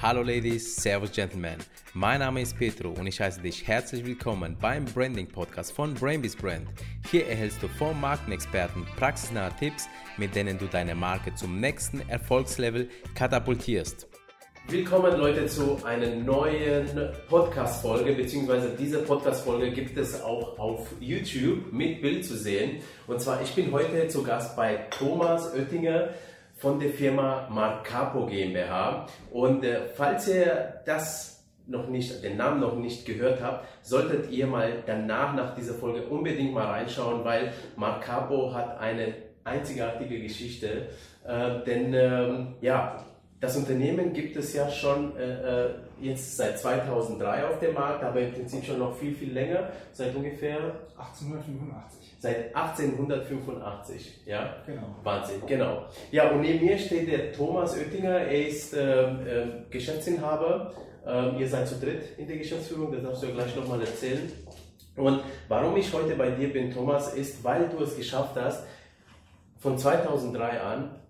Hallo Ladies, Servus Gentlemen. Mein Name ist Petro und ich heiße dich herzlich willkommen beim Branding Podcast von Brainbees Brand. Hier erhältst du vom Markenexperten praxisnahe Tipps, mit denen du deine Marke zum nächsten Erfolgslevel katapultierst. Willkommen Leute zu einer neuen Podcast-Folge, beziehungsweise diese Podcast-Folge gibt es auch auf YouTube mit Bild zu sehen. Und zwar, ich bin heute zu Gast bei Thomas Oettinger von der Firma Marcapo GmbH. Und äh, falls ihr das noch nicht, den Namen noch nicht gehört habt, solltet ihr mal danach nach dieser Folge unbedingt mal reinschauen, weil Marcapo hat eine einzigartige Geschichte. Äh, denn ähm, ja, das Unternehmen gibt es ja schon äh, äh jetzt seit 2003 auf dem Markt, aber im Prinzip schon noch viel, viel länger, seit ungefähr 1885. Seit 1885, ja? Genau. Wahnsinn, genau. Ja, und neben mir steht der Thomas Oettinger, er ist äh, äh, Geschäftsinhaber. Ähm, ihr seid zu dritt in der Geschäftsführung, das darfst du ja gleich nochmal erzählen. Und warum ich heute bei dir bin, Thomas, ist, weil du es geschafft hast, von 2003 an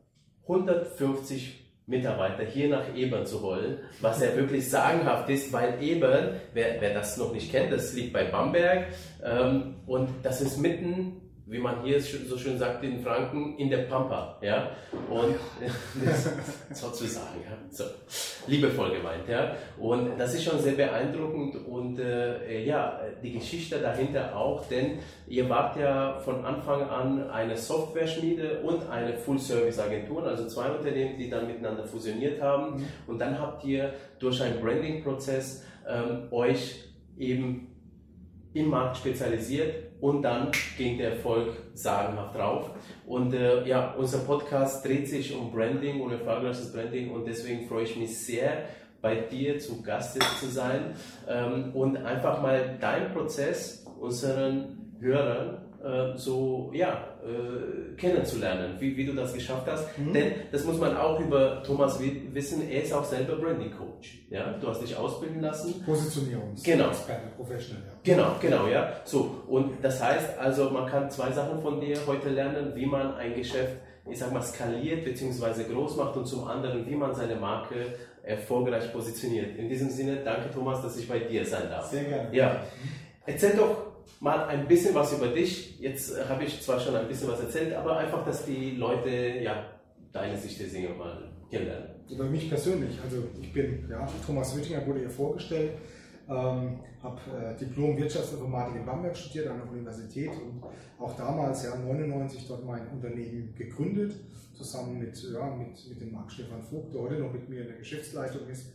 150 Mitarbeiter hier nach Ebern zu holen, was ja wirklich sagenhaft ist, weil Ebern, wer, wer das noch nicht kennt, das liegt bei Bamberg ähm, und das ist mitten wie man hier so schön sagt in Franken, in der Pampa, ja, und sozusagen, ja, so, liebevoll gemeint, ja, und das ist schon sehr beeindruckend und äh, ja, die Geschichte dahinter auch, denn ihr wart ja von Anfang an eine Software-Schmiede und eine Full-Service-Agentur, also zwei Unternehmen, die dann miteinander fusioniert haben. Mhm. und dann habt ihr durch einen Branding-Prozess ähm, euch eben im Markt spezialisiert und dann ging der Erfolg sagenhaft drauf. Und äh, ja, unser Podcast dreht sich um Branding und erfolgreiches Branding und deswegen freue ich mich sehr, bei dir zu Gast zu sein ähm, und einfach mal deinen Prozess unseren Hörern äh, so ja, äh, kennenzulernen, wie, wie du das geschafft hast. Mhm. Denn das muss man auch über Thomas wissen, er ist auch selber Branding Coach. Ja? Du hast dich ausbilden lassen. Positionierungs genau. Professional, ja. Genau, genau, ja. So, und das heißt also, man kann zwei Sachen von dir heute lernen, wie man ein Geschäft, ich sag mal, skaliert bzw. groß macht und zum anderen, wie man seine Marke erfolgreich positioniert. In diesem Sinne, danke Thomas, dass ich bei dir sein darf. Sehr gerne. Ja. Erzähl doch mal ein bisschen was über dich. Jetzt äh, habe ich zwar schon ein bisschen was erzählt, aber einfach, dass die Leute ja deine Sicht der Dinge mal kennenlernen. Über mich persönlich, also ich bin ja, Thomas Wittinger, wurde ihr vorgestellt, ähm, habe äh, Diplom Wirtschaftsinformatik in Bamberg studiert an der Universität und auch damals, ja 99, dort mein Unternehmen gegründet, zusammen mit, ja, mit, mit dem Marc Stefan Vogt, der heute noch mit mir in der Geschäftsleitung ist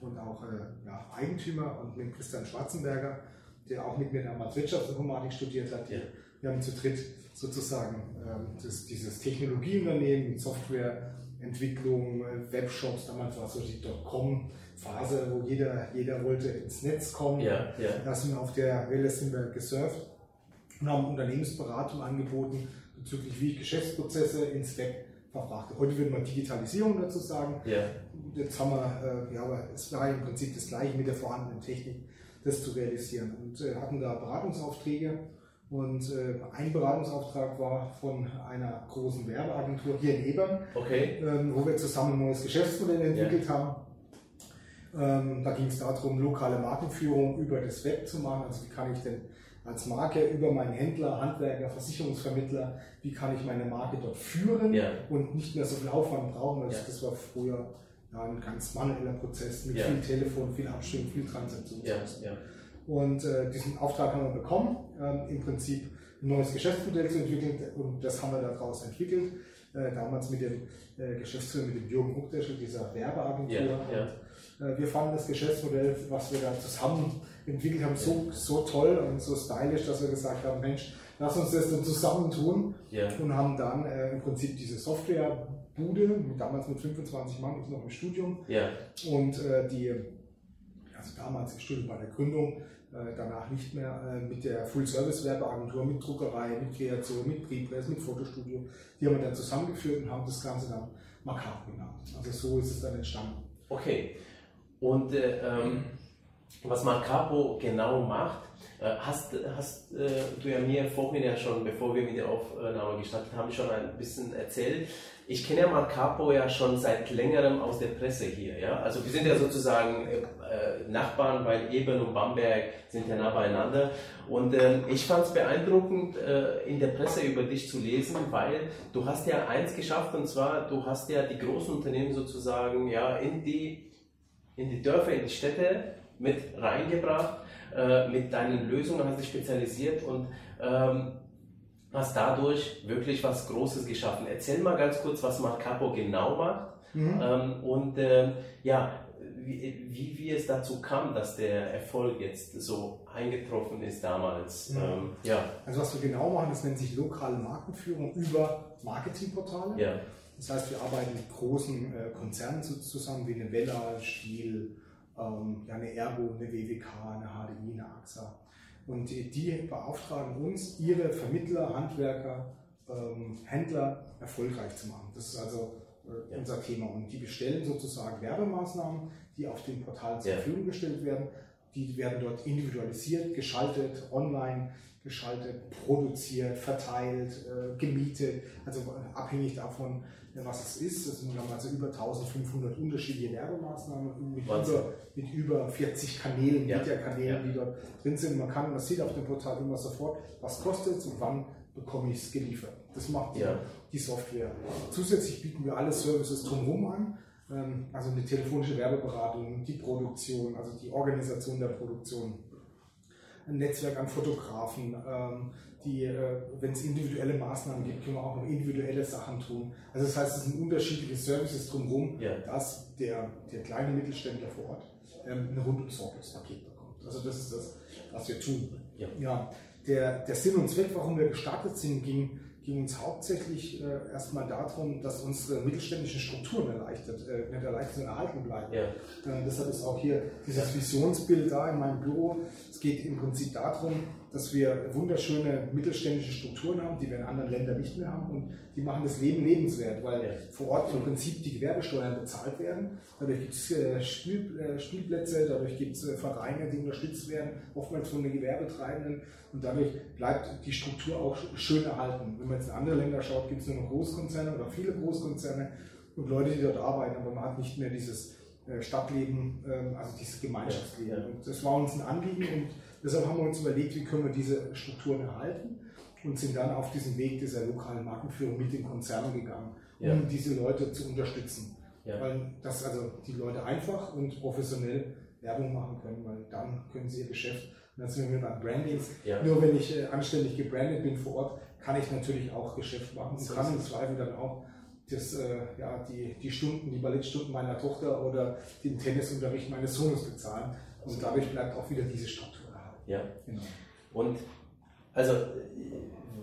und auch äh, ja, Eigentümer und mit Christian Schwarzenberger der auch mit mir damals Wirtschaftsinformatik studiert hat. Ja. Wir haben zu dritt sozusagen ähm, das, dieses Technologieunternehmen, Softwareentwicklung, äh, Webshops, damals war es so die Dotcom-Phase, wo jeder, jeder wollte ins Netz kommen. Ja, ja. Da sind wir auf der Welle sind wir gesurft und haben Unternehmensberatung angeboten bezüglich wie ich Geschäftsprozesse ins Web verbrachte. Heute würde man Digitalisierung dazu sagen. Ja. Jetzt haben wir, äh, ja, aber es war im Prinzip das gleiche mit der vorhandenen Technik das zu realisieren. Und äh, hatten da Beratungsaufträge. Und äh, ein Beratungsauftrag war von einer großen Werbeagentur hier in Ebern, okay. ähm, wo wir zusammen ein neues Geschäftsmodell entwickelt ja. haben. Ähm, da ging es darum, lokale Markenführung über das Web zu machen. Also wie kann ich denn als Marke über meinen Händler, Handwerker, Versicherungsvermittler, wie kann ich meine Marke dort führen ja. und nicht mehr so viel Aufwand brauchen. Also ja. Das war früher ein ganz manueller Prozess mit ja. viel Telefon, viel Abstimmung, viel Transaktion. Ja, ja. Und äh, diesen Auftrag haben wir bekommen, ähm, im Prinzip ein neues Geschäftsmodell zu entwickeln und das haben wir daraus entwickelt. Äh, damals mit dem äh, Geschäftsführer, mit dem Jürgen Huckdeschel, dieser Werbeagentur. Ja, und, äh, wir fanden das Geschäftsmodell, was wir da zusammen entwickelt haben, so, so toll und so stylisch, dass wir gesagt haben, Mensch, lass uns das dann zusammen tun und haben dann äh, im Prinzip diese Software Bude, damals mit 25 Mann, ich noch im Studium. Ja. Und äh, die, also damals im Studium bei der Gründung, äh, danach nicht mehr äh, mit der Full-Service-Werbeagentur, mit Druckerei, mit Kreation, mit Prepress, mit Fotostudio. Die haben wir dann zusammengeführt und haben das Ganze dann Makap genannt. Also so ist es dann entstanden. Okay. Und äh, ähm, was Marcapo genau macht, äh, hast, hast äh, du ja mir vorhin ja schon, bevor wir mit der Aufnahme gestartet haben, schon ein bisschen erzählt. Ich kenne ja Marcapo ja schon seit längerem aus der Presse hier. Ja? Also wir sind ja sozusagen äh, Nachbarn, weil Eben und Bamberg sind ja nah beieinander. Und äh, ich fand es beeindruckend, in der Presse über dich zu lesen, weil du hast ja eins geschafft, und zwar, du hast ja die großen Unternehmen sozusagen ja, in, die, in die Dörfer, in die Städte mit reingebracht, äh, mit deinen Lösungen hast dich spezialisiert und ähm, hast dadurch wirklich was Großes geschaffen. Erzähl mal ganz kurz, was Marcapo genau macht mhm. ähm, und äh, ja, wie, wie, wie, es dazu kam, dass der Erfolg jetzt so eingetroffen ist damals. Mhm. Ähm, ja. Also was wir genau machen, das nennt sich lokale Markenführung über Marketingportale. Ja. Das heißt, wir arbeiten mit großen äh, Konzernen zusammen wie eine Vella, Stiel, ähm, ja, eine Ergo, eine WWK, eine HDI, eine AXA. Und die, die beauftragen uns, ihre Vermittler, Handwerker, ähm, Händler erfolgreich zu machen. Das ist also äh, unser Thema. Und die bestellen sozusagen Werbemaßnahmen, die auf den Portalen zur. Verfügung gestellt werden. Die werden dort individualisiert, geschaltet, online geschaltet, produziert, verteilt, äh, gemietet, also abhängig davon, was es ist. Es sind also über 1500 unterschiedliche Werbemaßnahmen mit, über, mit über 40 Kanälen, ja. Media-Kanälen, ja. die dort drin sind. Man kann, man sieht auf dem Portal immer sofort, was kostet es und wann bekomme ich es geliefert. Das macht ja. die Software. Zusätzlich bieten wir alle Services drumherum an, ähm, also eine telefonische Werbeberatung, die Produktion, also die Organisation der Produktion, ein Netzwerk an Fotografen, ähm, die, äh, wenn es individuelle Maßnahmen gibt, können wir auch noch individuelle Sachen tun. Also das heißt, es sind unterschiedliche Services drumherum, ja. dass der, der kleine Mittelständler vor Ort ähm, ein rundum sorglos Paket bekommt. Also das ist das, was wir tun. Ja. ja. Der, der Sinn und Zweck, warum wir gestartet sind, ging ging uns hauptsächlich äh, erstmal darum, dass unsere mittelständischen Strukturen erleichtert, äh, nicht erleichtert, sondern erhalten bleiben. Ja. Äh, deshalb ist auch hier dieses Visionsbild da in meinem Büro. Es geht im Prinzip darum, dass wir wunderschöne mittelständische Strukturen haben, die wir in anderen Ländern nicht mehr haben und die machen das Leben lebenswert, weil ja. vor Ort im Prinzip die Gewerbesteuern bezahlt werden. Dadurch gibt es äh, Spiel, äh, Spielplätze, dadurch gibt es äh, Vereine, die unterstützt werden, oftmals von den Gewerbetreibenden und dadurch bleibt die Struktur auch schön erhalten. Wenn man jetzt in andere Länder schaut, gibt es nur noch Großkonzerne oder viele Großkonzerne und Leute, die dort arbeiten, aber man hat nicht mehr dieses Stadtleben, ähm, also dieses Gemeinschaftsleben. Und das war uns ein Anliegen und Deshalb haben wir uns überlegt, wie können wir diese Strukturen erhalten und sind dann auf diesen Weg dieser lokalen Markenführung mit den Konzernen gegangen, um ja. diese Leute zu unterstützen. Ja. Weil das also die Leute einfach und professionell Werbung machen können, weil dann können sie ihr Geschäft, und dann sind wir beim Branding. Ja. Nur wenn ich äh, anständig gebrandet bin vor Ort, kann ich natürlich auch Geschäft machen und kann im Zweifel dann auch das, äh, ja, die, die Stunden, die Ballettstunden meiner Tochter oder den Tennisunterricht meines Sohnes bezahlen. Und dadurch bleibt auch wieder diese Struktur. Ja. Genau. Und also,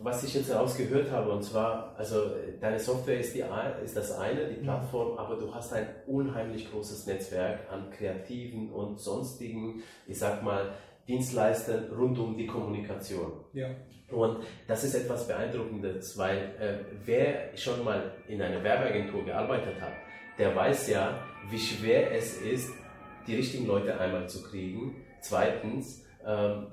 was ich jetzt herausgehört habe, und zwar, also deine Software ist, die, ist das eine, die Plattform, aber du hast ein unheimlich großes Netzwerk an kreativen und sonstigen, ich sag mal, Dienstleistern rund um die Kommunikation. Ja. Und das ist etwas Beeindruckendes, weil äh, wer schon mal in einer Werbeagentur gearbeitet hat, der weiß ja, wie schwer es ist, die richtigen Leute einmal zu kriegen. Zweitens,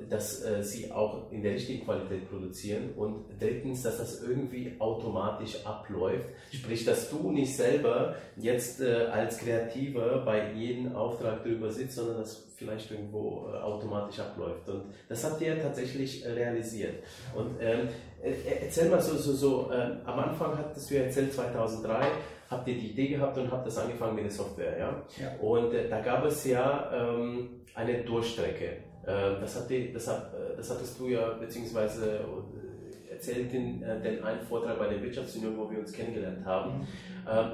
dass äh, sie auch in der richtigen Qualität produzieren und drittens, dass das irgendwie automatisch abläuft, sprich, dass du nicht selber jetzt äh, als Kreativer bei jedem Auftrag drüber sitzt, sondern das vielleicht irgendwo äh, automatisch abläuft und das habt ihr tatsächlich realisiert und ähm, erzähl mal so, so, so ähm, am Anfang hattest du ja erzählt 2003 habt ihr die Idee gehabt und habt das angefangen mit der Software, ja? ja. Und äh, da gab es ja ähm, eine Durchstrecke. Ähm, das, hat die, das, hat, äh, das hattest du ja beziehungsweise äh, erzählt in äh, den einen Vortrag bei der Wirtschaftsunion, wo wir uns kennengelernt haben. Mhm. Ähm,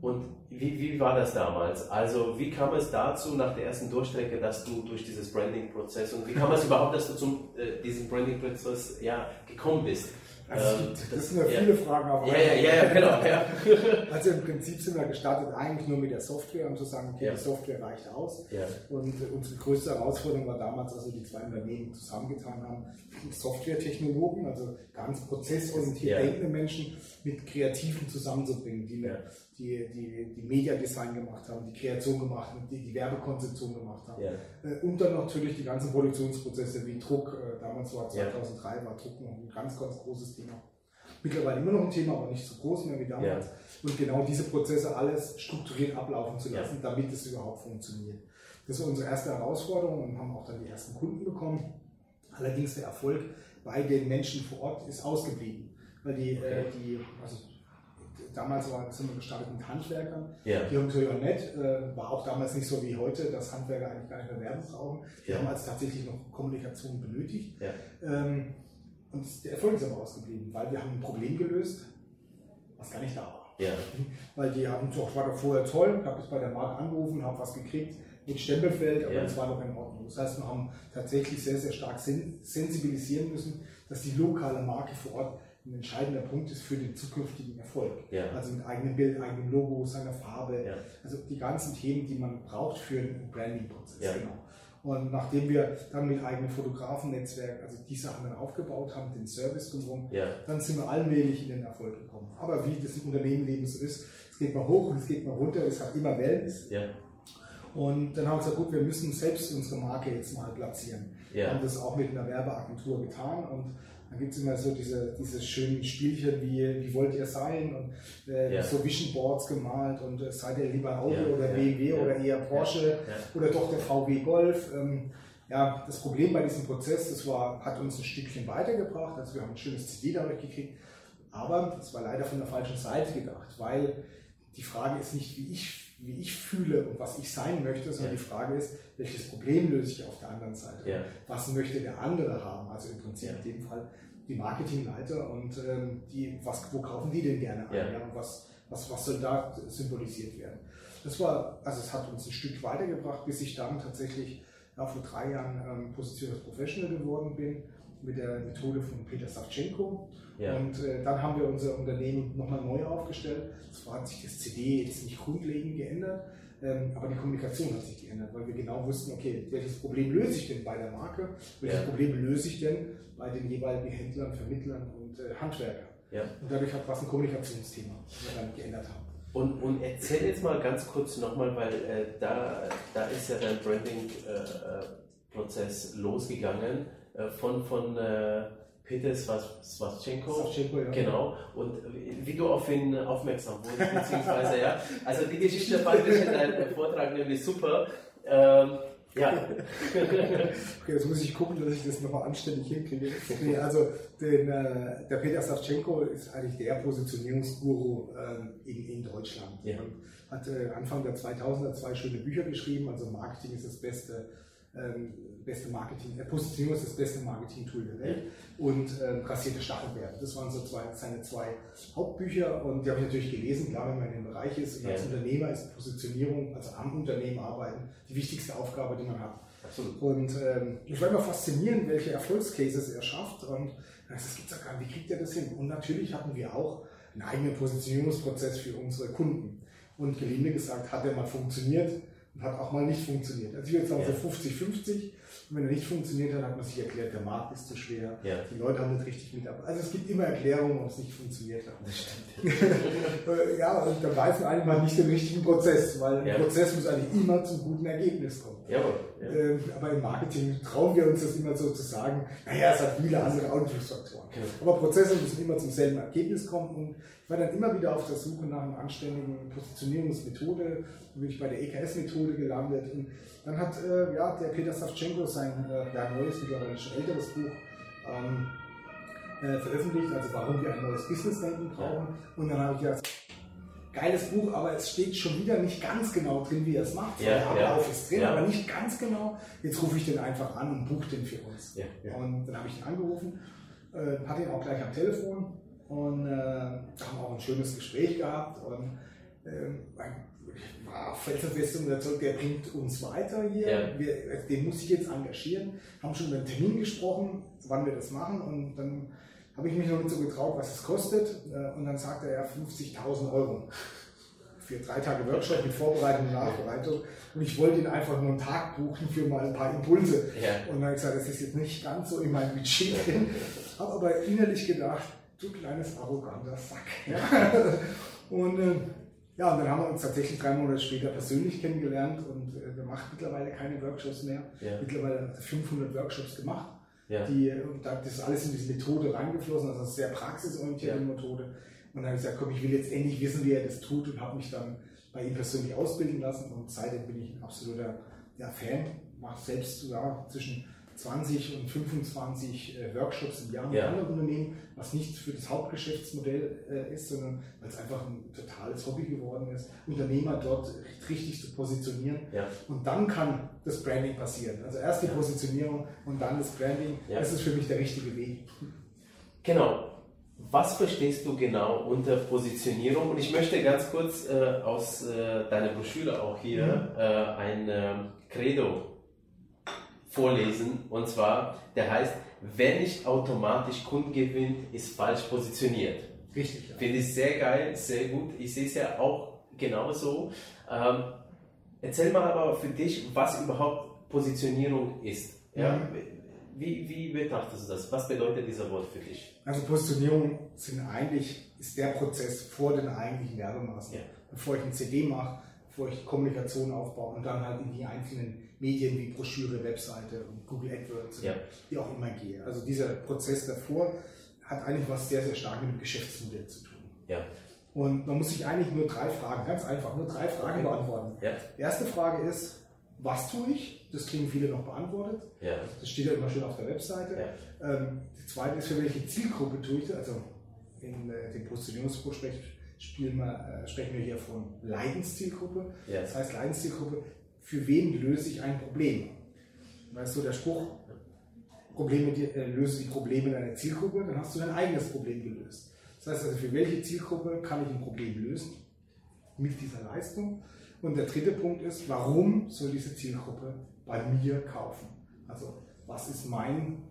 und wie, wie war das damals? Also wie kam es dazu nach der ersten Durchstrecke, dass du durch dieses Branding-Prozess und wie kam es überhaupt, dass du zu äh, diesem Branding-Prozess ja, gekommen bist? Also das sind ja viele Fragen auf einmal. Ja, ja, ja, genau. Ja. Also im Prinzip sind wir gestartet eigentlich nur mit der Software, um zu sagen, okay, ja. die Software reicht aus. Ja. Und unsere größte Herausforderung war damals, als wir die zwei Unternehmen zusammengetan haben, Software-Technologen, also ganz prozessorientiert denkende Menschen mit Kreativen zusammenzubringen, die, die, die, die Media-Design gemacht haben, die Kreation gemacht haben, die, die Werbekonzeption gemacht haben. Äh, und dann natürlich die ganzen Produktionsprozesse wie Druck. Äh, damals war 2003 war Druck noch ein ganz, ganz großes Thema. Mittlerweile immer noch ein Thema, aber nicht so groß mehr wie damals. Ja. Und genau diese Prozesse alles strukturiert ablaufen zu lassen, ja. damit es überhaupt funktioniert. Das war unsere erste Herausforderung und haben auch dann die ersten Kunden bekommen. Allerdings der Erfolg bei den Menschen vor Ort ist ausgeblieben. Weil die, äh, okay. äh, die also damals war, sind wir gestartet mit Handwerkern. Ja. Die haben natürlich auch nett, äh, war auch damals nicht so wie heute, dass Handwerker eigentlich gar nicht mehr Werbung brauchen. Die ja. haben also tatsächlich noch Kommunikation benötigt. Ja. Ähm, und der Erfolg ist aber ausgeblieben, weil wir haben ein Problem gelöst, was gar nicht da war. Ja. Weil die haben doch, war doch vorher toll, habe jetzt bei der Marke angerufen, habe was gekriegt mit Stempelfeld, aber ja. das war doch in Ordnung. Das heißt, wir haben tatsächlich sehr, sehr stark sensibilisieren müssen, dass die lokale Marke vor Ort ein entscheidender Punkt ist für den zukünftigen Erfolg. Ja. Also mit eigenem Bild, eigenem Logo, seiner Farbe, ja. also die ganzen Themen, die man braucht für einen Branding-Prozess. Ja. Genau. Und nachdem wir dann mit eigenem Fotografennetzwerk, also die Sachen dann aufgebaut haben, den Service drumherum, ja. dann sind wir allmählich in den Erfolg gekommen. Aber wie das im Unternehmenleben so ist, es geht mal hoch und es geht mal runter, es hat immer Wellen. Ja. Und dann haben wir gesagt, gut, wir müssen selbst unsere Marke jetzt mal platzieren. Ja. Wir haben das auch mit einer Werbeagentur getan und dann gibt es immer so diese, diese schönen Spielchen wie, wie wollt ihr sein? Und äh, ja. so Vision Boards gemalt und äh, seid ihr lieber Auto ja, oder BMW oder eher Porsche oder doch der VW Golf. Ähm, ja, das Problem bei diesem Prozess, das war, hat uns ein Stückchen weitergebracht. Also wir haben ein schönes CD dadurch gekriegt, aber das war leider von der falschen Seite gedacht, weil die Frage ist nicht, wie ich, wie ich fühle und was ich sein möchte, sondern ja. die Frage ist, welches Problem löse ich auf der anderen Seite? Ja. Was möchte der andere haben? Also im Prinzip ja. in dem Fall die Marketingleiter und ähm, die, was, wo kaufen die denn gerne ein? Ja. und was, was, was soll da symbolisiert werden? Das war, also es hat uns ein Stück weitergebracht, bis ich dann tatsächlich ja, vor drei Jahren ähm, Positioners Professional geworden bin mit der Methode von Peter Savchenko. Ja. Und äh, dann haben wir unser Unternehmen nochmal neu aufgestellt. Zwar hat sich das CD jetzt nicht grundlegend geändert, ähm, aber die Kommunikation hat sich geändert, weil wir genau wussten, okay, welches Problem löse ich denn bei der Marke, welches ja. Problem löse ich denn bei den jeweiligen Händlern, Vermittlern und äh, Handwerkern. Ja. Und dadurch hat was ein Kommunikationsthema, das wir dann geändert haben. Und, und erzähl jetzt mal ganz kurz nochmal, weil äh, da, da ist ja dein Branding-Prozess äh, losgegangen äh, von, von äh, Peter Swaschenko. Ja. Genau. Und wie du auf ihn aufmerksam wurdest, beziehungsweise, ja. Also die Geschichte fand ich in deinem Vortrag nämlich super. Ähm, ja. okay, jetzt muss ich gucken, dass ich das nochmal anständig hinkriege. Nee, also den, äh, der Peter Savchenko ist eigentlich der Positionierungsguru ähm, in, in Deutschland. Ja. Und hat äh, Anfang der 2000er zwei schöne Bücher geschrieben. Also Marketing ist das beste ähm, beste Marketing, äh, Positionierung ist das beste Marketing-Tool der Welt und ähm, rasierte Stachelbeeren. Das waren so zwei, seine zwei Hauptbücher und die habe ich natürlich gelesen, klar, wenn man in dem Bereich ist. Und ja. als Unternehmer ist Positionierung, also am Unternehmen arbeiten, die wichtigste Aufgabe, die man hat. Absolut. Und ähm, ich war immer faszinierend, welche Erfolgscases er schafft und das gibt's ja gar nicht, wie kriegt er das hin? Und natürlich hatten wir auch einen eigenen Positionierungsprozess für unsere Kunden. Und gelinde gesagt, hat er mal funktioniert hat auch mal nicht funktioniert. Also ich würde sagen, so 50-50 und wenn er nicht funktioniert hat, hat man sich erklärt, der Markt ist zu schwer, ja. die Leute haben nicht richtig mitgearbeitet. Also es gibt immer Erklärungen, warum es nicht funktioniert hat. Das stimmt. ja, und da weiß man eigentlich mal nicht den richtigen Prozess, weil ja. ein Prozess muss eigentlich immer zum guten Ergebnis kommen. Jawohl, ja. ähm, aber im Marketing trauen wir uns das immer so zu sagen, naja, es hat viele andere Einflussfaktoren. Okay. Aber Prozesse müssen immer zum selben Ergebnis kommen und ich war dann immer wieder auf der Suche nach einer anständigen Positionierungsmethode, bin ich bei der EKS-Methode gelandet und dann hat äh, ja, der Peter Savchenko sein äh, ja, neues, mittlerweile schon älteres Buch ähm, äh, veröffentlicht, also warum wir ein neues Business-Denken brauchen. Und dann habe ich gedacht, geiles Buch, aber es steht schon wieder nicht ganz genau drin, wie er es macht. Ja, der Ablauf ja. ist drin, ja. aber nicht ganz genau. Jetzt rufe ich den einfach an und buche den für uns. Ja, ja. Und dann habe ich ihn angerufen, äh, hatte ihn auch gleich am Telefon und äh, haben auch ein schönes Gespräch gehabt. Und äh, war felsenfest überzeugt, der bringt uns weiter hier. Ja. Wir, den muss ich jetzt engagieren. Haben schon über einen Termin gesprochen, wann wir das machen und dann habe ich mich noch nicht so getraut, was es kostet. Äh, und dann sagte er 50.000 Euro für drei Tage Workshop mit Vorbereitung und Nachbereitung. Und ich wollte ihn einfach nur einen Tag buchen für mal ein paar Impulse. Ja. Und dann habe ich gesagt, das ist jetzt nicht ganz so in meinem Budget drin. Habe aber innerlich gedacht, du kleines arroganter Sack. Ja. Und äh, ja, und dann haben wir uns tatsächlich drei Monate später persönlich kennengelernt und äh, wir machen mittlerweile keine Workshops mehr. Ja. Mittlerweile 500 Workshops gemacht. Ja. Die, und das ist alles in diese Methode reingeflossen, also eine sehr praxisorientierte ja. Methode. Und dann habe ich gesagt, komm, ich will jetzt endlich wissen, wie er das tut und habe mich dann bei ihm persönlich ausbilden lassen und seitdem bin ich ein absoluter ja, Fan, mache selbst ja, zwischen 20 und 25 äh, Workshops im Jahr mit ja. anderen Unternehmen, was nicht für das Hauptgeschäftsmodell äh, ist, sondern weil es einfach ein totales Hobby geworden ist, Unternehmer dort richtig zu positionieren. Ja. Und dann kann das Branding passieren. Also erst die ja. Positionierung und dann das Branding. Das ist für mich der richtige Weg. Genau. Was verstehst du genau unter Positionierung? Und ich möchte ganz kurz äh, aus äh, deiner Broschüre auch hier mhm. äh, ein ähm, Credo vorlesen. Und zwar, der heißt, wer nicht automatisch Kunden gewinnt, ist falsch positioniert. Richtig. Ja. Finde ich sehr geil, sehr gut. Ich sehe es ja auch genauso. Ähm, erzähl mal aber für dich, was überhaupt Positionierung ist. Ja? Mhm. Wie, wie betrachtest du das? Was bedeutet dieser Wort für dich? Also Positionierung sind eigentlich, ist der Prozess vor den eigentlichen Werbemaßnahmen. Ja. Bevor ich ein CD mache, bevor ich Kommunikation aufbaue und dann halt in die einzelnen Medien wie Broschüre, Webseite und Google AdWords, ja. wie auch immer gehe. Also dieser Prozess davor hat eigentlich was sehr, sehr stark mit dem Geschäftsmodell zu tun. Ja. Und man muss sich eigentlich nur drei Fragen, ganz einfach, nur drei Fragen beantworten. Ja. Die erste Frage ist, was tue ich? Das kriegen viele noch beantwortet. Ja. Das steht ja immer schön auf der Webseite. Ja. Ähm, die zweite ist, für welche Zielgruppe tue ich das? Also in äh, dem Positionierungsspruch sprechen wir, äh, sprechen wir hier von Leidenszielgruppe. Ja. Das heißt, Leidenszielgruppe für wen löse ich ein Problem? Weißt du, der Spruch, Probleme, die, äh, löse die Probleme deiner Zielgruppe, dann hast du dein eigenes Problem gelöst. Das heißt also, für welche Zielgruppe kann ich ein Problem lösen? Mit dieser Leistung. Und der dritte Punkt ist, warum soll diese Zielgruppe bei mir kaufen? Also, was ist mein,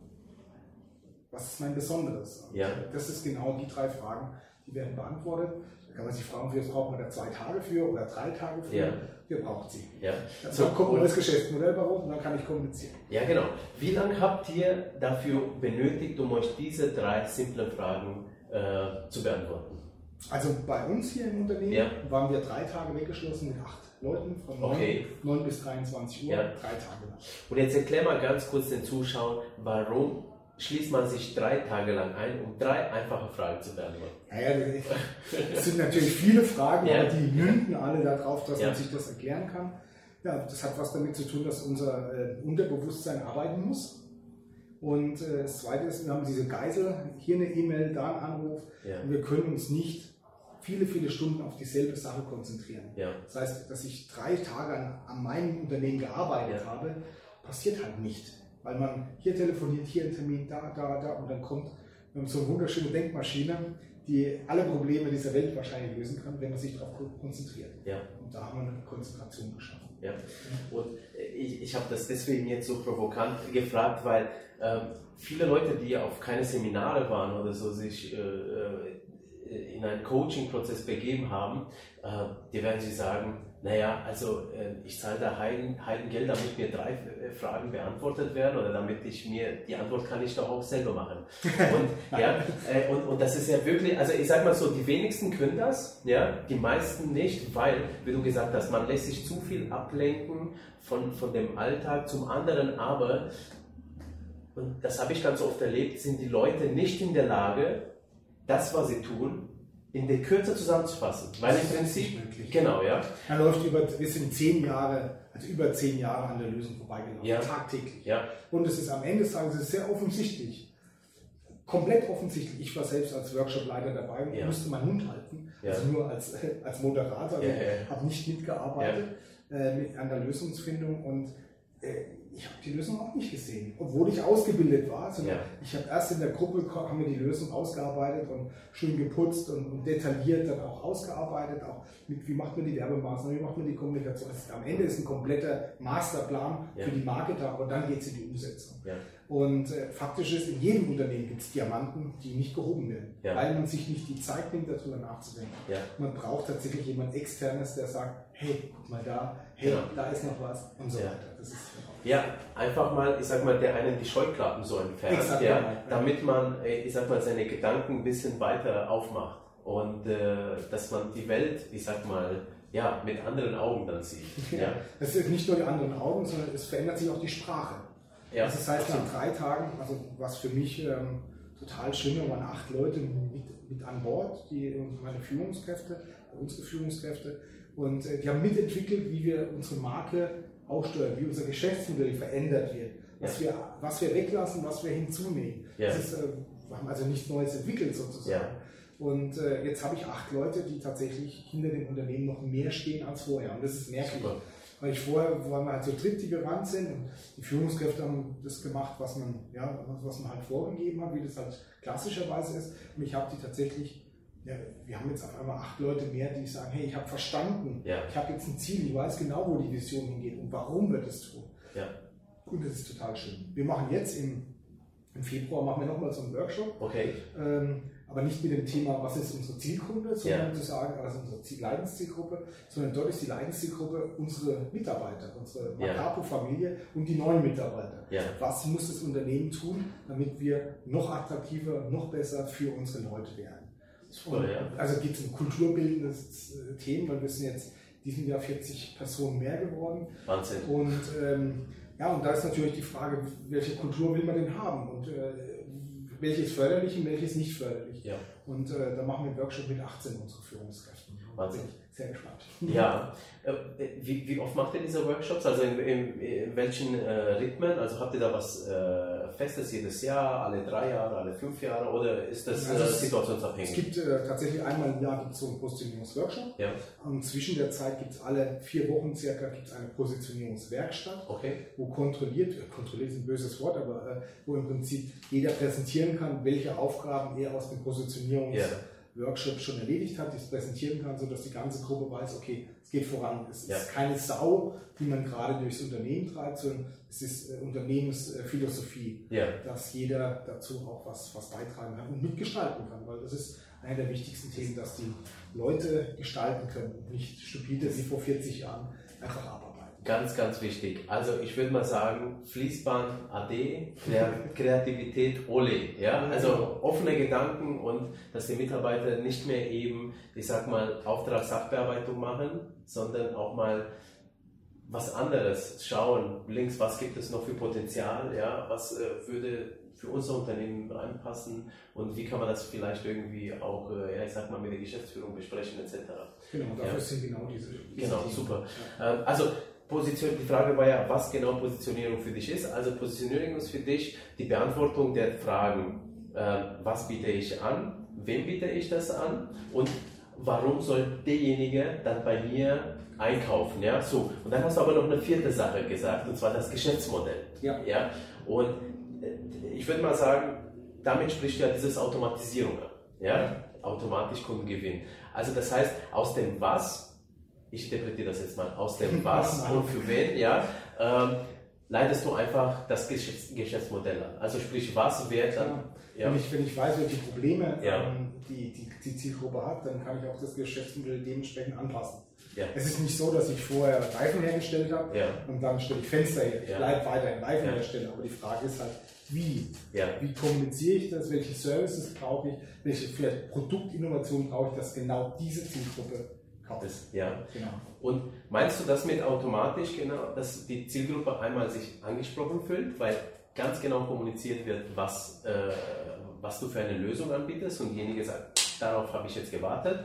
was ist mein Besonderes? Ja. Das ist genau die drei Fragen, die werden beantwortet. Kann man sich fragen, jetzt braucht man da zwei Tage für oder drei Tage für. Ja ihr braucht sie. Ja. Dann so, kommt ein neues Geschäftsmodell uns und dann kann ich kommunizieren. Ja, genau. Wie lange habt ihr dafür benötigt, um euch diese drei simplen Fragen äh, zu beantworten? Also bei uns hier im Unternehmen ja. waren wir drei Tage weggeschlossen mit acht Leuten von okay. 9, 9 bis 23 Uhr, ja. drei Tage lang. Und jetzt erklär mal ganz kurz den Zuschauern, warum schließt man sich drei Tage lang ein, um drei einfache Fragen zu beantworten. Naja, das sind natürlich viele Fragen, ja. aber die münden alle darauf, dass ja. man sich das erklären kann. Ja, das hat was damit zu tun, dass unser äh, Unterbewusstsein arbeiten muss. Und äh, das Zweite ist, wir haben diese Geisel, hier eine E-Mail, da ein Anruf. Ja. Und wir können uns nicht viele, viele Stunden auf dieselbe Sache konzentrieren. Ja. Das heißt, dass ich drei Tage an, an meinem Unternehmen gearbeitet habe, passiert halt nicht weil man hier telefoniert, hier ein Termin, da, da, da und dann kommt so eine wunderschöne Denkmaschine, die alle Probleme dieser Welt wahrscheinlich lösen kann, wenn man sich darauf konzentriert. Ja. Und da haben wir eine Konzentration geschaffen. Ja. Und ich, ich habe das deswegen jetzt so provokant gefragt, weil ähm, viele Leute, die auf keine Seminare waren oder so, sich äh, äh in einen Coaching-Prozess begeben haben, äh, die werden sich sagen, naja, also äh, ich zahle da Heiden, Heidengeld, damit mir drei äh, Fragen beantwortet werden oder damit ich mir, die Antwort kann ich doch auch selber machen. Und, ja, äh, und, und das ist ja wirklich, also ich sag mal so, die wenigsten können das, ja, die meisten nicht, weil, wie du gesagt hast, man lässt sich zu viel ablenken von, von dem Alltag zum anderen, aber, und das habe ich ganz oft erlebt, sind die Leute nicht in der Lage, das, was sie tun, in der Kürze zusammenzufassen. Weil im Prinzip, genau, ja. Er läuft über, wir sind zehn Jahre, also über zehn Jahre an der Lösung vorbeigelaufen, ja. tagtäglich. Ja. Und es ist am Ende es ist sehr offensichtlich, komplett offensichtlich. Ich war selbst als Workshopleiter dabei und ja. musste meinen Mund halten, ja. also nur als, als Moderator, also ja, habe nicht mitgearbeitet äh, mit, an der Lösungsfindung und äh, ich habe die Lösung auch nicht gesehen, obwohl ich ausgebildet war. Also ja. Ich habe erst in der Gruppe haben wir die Lösung ausgearbeitet und schön geputzt und, und, detailliert dann auch ausgearbeitet, auch mit wie macht man die Werbemaßnahmen, wie macht man die Kommunikation. Ist, am Ende ist ein kompletter Masterplan ja. für die Marke da und dann geht es in die Umsetzung. Ja. Und äh, faktisch ist, in jedem Unternehmen gibt es Diamanten, die nicht gehoben werden, weil man sich nicht die Zeit nimmt, darüber nachzudenken. Man braucht tatsächlich jemand externes, der sagt, hey, guck mal da, hey, da ist noch was und so weiter. Das ist ja, einfach mal, ich sag mal, der einen die Scheuklappen so entfernt, ja, ja, damit man, äh, ich sag mal, seine Gedanken ein bisschen weiter aufmacht und äh, dass man die Welt, ich sag mal, ja, mit anderen Augen dann sieht. Ja. Es sind nicht nur die anderen Augen, sondern es verändert sich auch die Sprache. Ja, also das heißt, nach drei Tagen, also was für mich ähm, total schön war, waren acht Leute mit, mit an Bord, die meine Führungskräfte, unsere Führungskräfte, und äh, die haben mitentwickelt, wie wir unsere Marke aussteuern, wie unser Geschäftsmodell verändert wird, was, wir, was wir weglassen, was wir hinzunehmen. Das ist, äh, wir haben also nichts Neues entwickelt sozusagen. Und äh, jetzt habe ich acht Leute, die tatsächlich hinter dem Unternehmen noch mehr stehen als vorher. Und das ist merklich. Super. Weil ich vorher, weil wir halt so dritt, die gerannt sind und die Führungskräfte haben das gemacht, was man, ja, was man halt vorgegeben hat, wie das halt klassischerweise ist. Und ich habe die tatsächlich ja, wir haben jetzt auf einmal acht Leute mehr, die sagen, hey, ich habe verstanden, ja. ich habe jetzt ein Ziel, ich weiß genau, wo die Vision hingeht und warum wir das tun. Ja. Und das ist total schön. Wir machen jetzt im, im Februar machen wir nochmal so einen Workshop. Okay. Ähm, aber nicht mit dem Thema, was ist unsere Zielgruppe, sondern ja. zu sagen, was ist unsere Leidenszielgruppe, sondern dort ist die Leidenszielgruppe unsere Mitarbeiter, unsere Macapo-Familie und die neuen Mitarbeiter. Ja. Was muss das Unternehmen tun, damit wir noch attraktiver, noch besser für unsere Leute werden? Super, ja. Also geht es um kulturbildendes äh, Themen, weil wir sind jetzt diesem Jahr 40 Personen mehr geworden. Wahnsinn. Und ähm, ja, und da ist natürlich die Frage, welche Kultur will man denn haben und äh, welches förderlich und welches nicht förderlich. Ja. Und äh, da machen wir einen Workshop mit 18 unserer Führungskräften. Wahnsinn sehr gespannt. Ja, äh, wie, wie oft macht ihr diese Workshops? Also in, in, in welchen äh, Rhythmen? Also habt ihr da was äh, Festes jedes Jahr, alle drei Jahre, alle fünf Jahre oder ist das also äh, situationsabhängig? Es gibt äh, tatsächlich einmal im Jahr so einen Positionierungsworkshop. Ja. Und zwischen der Zeit gibt es alle vier Wochen circa gibt's eine Positionierungswerkstatt, okay. wo kontrolliert, äh, kontrolliert ist ein böses Wort, aber wo im Prinzip jeder präsentieren kann, welche Aufgaben er aus dem Positionierungs ja Workshop schon erledigt hat, das präsentieren kann, sodass die ganze Gruppe weiß, okay, es geht voran. Es ja. ist keine Sau, die man gerade durchs Unternehmen treibt, sondern es ist äh, Unternehmensphilosophie, ja. dass jeder dazu auch was, was beitragen kann und mitgestalten kann, weil das ist einer der wichtigsten Themen, dass die Leute gestalten können und nicht stupide wie vor 40 Jahren einfach arbeiten. Ganz, ganz wichtig. Also ich würde mal sagen, Fließband AD, Kreativität Ole. Ja? Also offene Gedanken und dass die Mitarbeiter nicht mehr eben, ich sag mal, Auftragssachbearbeitung machen, sondern auch mal was anderes schauen. Links, was gibt es noch für Potenzial? Ja? Was äh, würde für unser Unternehmen reinpassen und wie kann man das vielleicht irgendwie auch, äh, ja, ich sag mal, mit der Geschäftsführung besprechen etc. Genau, dafür ja. sind genau diese. genau, super. Ja. Ähm, also Position, die Frage war ja, was genau Positionierung für dich ist. Also Positionierung ist für dich die Beantwortung der Fragen, äh, was biete ich an, wem biete ich das an und warum soll derjenige dann bei mir einkaufen. Ja? So. Und dann hast du aber noch eine vierte Sache gesagt, und zwar das Geschäftsmodell. Ja. Ja? Und äh, ich würde mal sagen, damit spricht ja dieses Automatisierung an. Ja? Automatisch Kundengewinn. Also das heißt, aus dem Was ich interpretiere das jetzt mal aus dem Was und für wen, ja, ähm, leitest du einfach das Geschäfts Geschäftsmodell an. Also sprich, was wird dann. Ja. Wenn, ich, wenn ich weiß, welche Probleme ja. ähm, die, die, die Zielgruppe hat, dann kann ich auch das Geschäftsmodell dementsprechend anpassen. Ja. Es ist nicht so, dass ich vorher Reifen hergestellt habe und dann stelle ich Fenster her. Ich bleibe weiterhin Reifenhersteller, aber die Frage ist halt, wie? Wie kommuniziere ich das? Welche Services brauche ich? Welche vielleicht Produktinnovation brauche ich, dass genau diese Zielgruppe ist. Ja. Genau. Und meinst du das mit automatisch genau, dass die Zielgruppe einmal sich angesprochen fühlt, weil ganz genau kommuniziert wird, was, äh, was du für eine Lösung anbietest und derjenige sagt, darauf habe ich jetzt gewartet?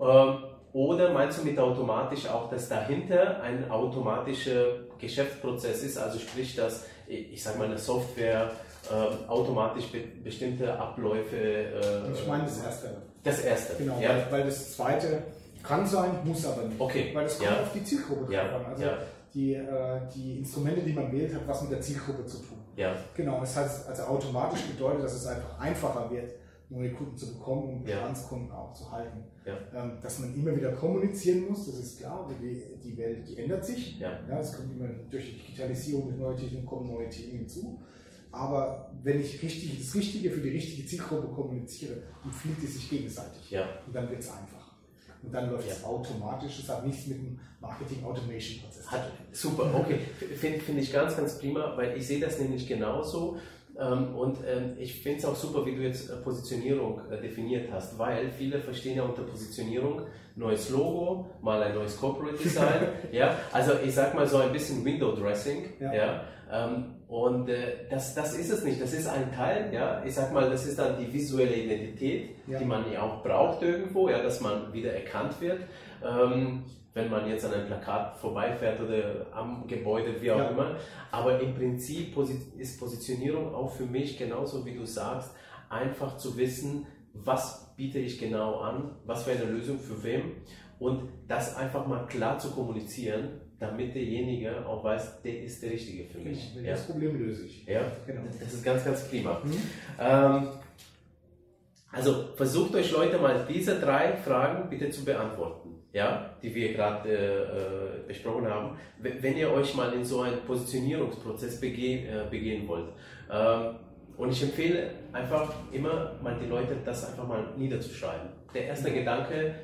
Ähm, oder meinst du mit automatisch auch, dass dahinter ein automatischer Geschäftsprozess ist, also sprich, dass ich sage mal eine Software äh, automatisch be bestimmte Abläufe. Äh, ich meine das erste. Das erste. Genau, ja. weil, weil das zweite kann sein, muss aber nicht. Okay. Weil es kommt ja. auf die Zielgruppe ja. an. Also ja. die, äh, die Instrumente, die man wählt, hat was mit der Zielgruppe zu tun. Ja. Genau, das heißt also automatisch bedeutet, dass es einfach einfacher wird, neue Kunden zu bekommen und Bestandskunden auch zu halten. Ja. Ähm, dass man immer wieder kommunizieren muss, das ist klar, die, die Welt die ändert sich. Ja. Ja, es kommt immer durch die Digitalisierung mit neuen Techniken kommen neue Themen hinzu. Aber wenn ich richtig, das Richtige für die richtige Zielgruppe kommuniziere, empfiehlt es sich gegenseitig. Ja. Und dann wird es einfach. Und dann läuft es automatisch. Das hat nichts mit dem Marketing-Automation-Prozess zu tun. Super, okay. Finde find ich ganz, ganz prima, weil ich sehe das nämlich genauso. Ähm, und ähm, ich finde es auch super, wie du jetzt äh, Positionierung äh, definiert hast, weil viele verstehen ja unter Positionierung neues Logo, mal ein neues Corporate Design. ja, also ich sag mal so ein bisschen Window Dressing. Ja. ja ähm, und äh, das, das ist es nicht. Das ist ein Teil. Ja, ich sag mal, das ist dann die visuelle Identität, ja. die man ja auch braucht irgendwo, ja, dass man wieder erkannt wird wenn man jetzt an einem Plakat vorbeifährt oder am Gebäude, wie auch ja. immer. Aber im Prinzip ist Positionierung auch für mich genauso wie du sagst, einfach zu wissen, was biete ich genau an, was wäre eine Lösung für wem und das einfach mal klar zu kommunizieren, damit derjenige auch weiß, der ist der Richtige für mich. Genau, das Problem löse ich. Ja, genau. das ist ganz, ganz prima. Mhm. Ähm, also versucht euch Leute mal diese drei Fragen bitte zu beantworten ja, die wir gerade äh, besprochen haben, wenn ihr euch mal in so einen Positionierungsprozess begehen, äh, begehen wollt. Ähm, und ich empfehle einfach immer mal die Leute, das einfach mal niederzuschreiben. Der erste Gedanke,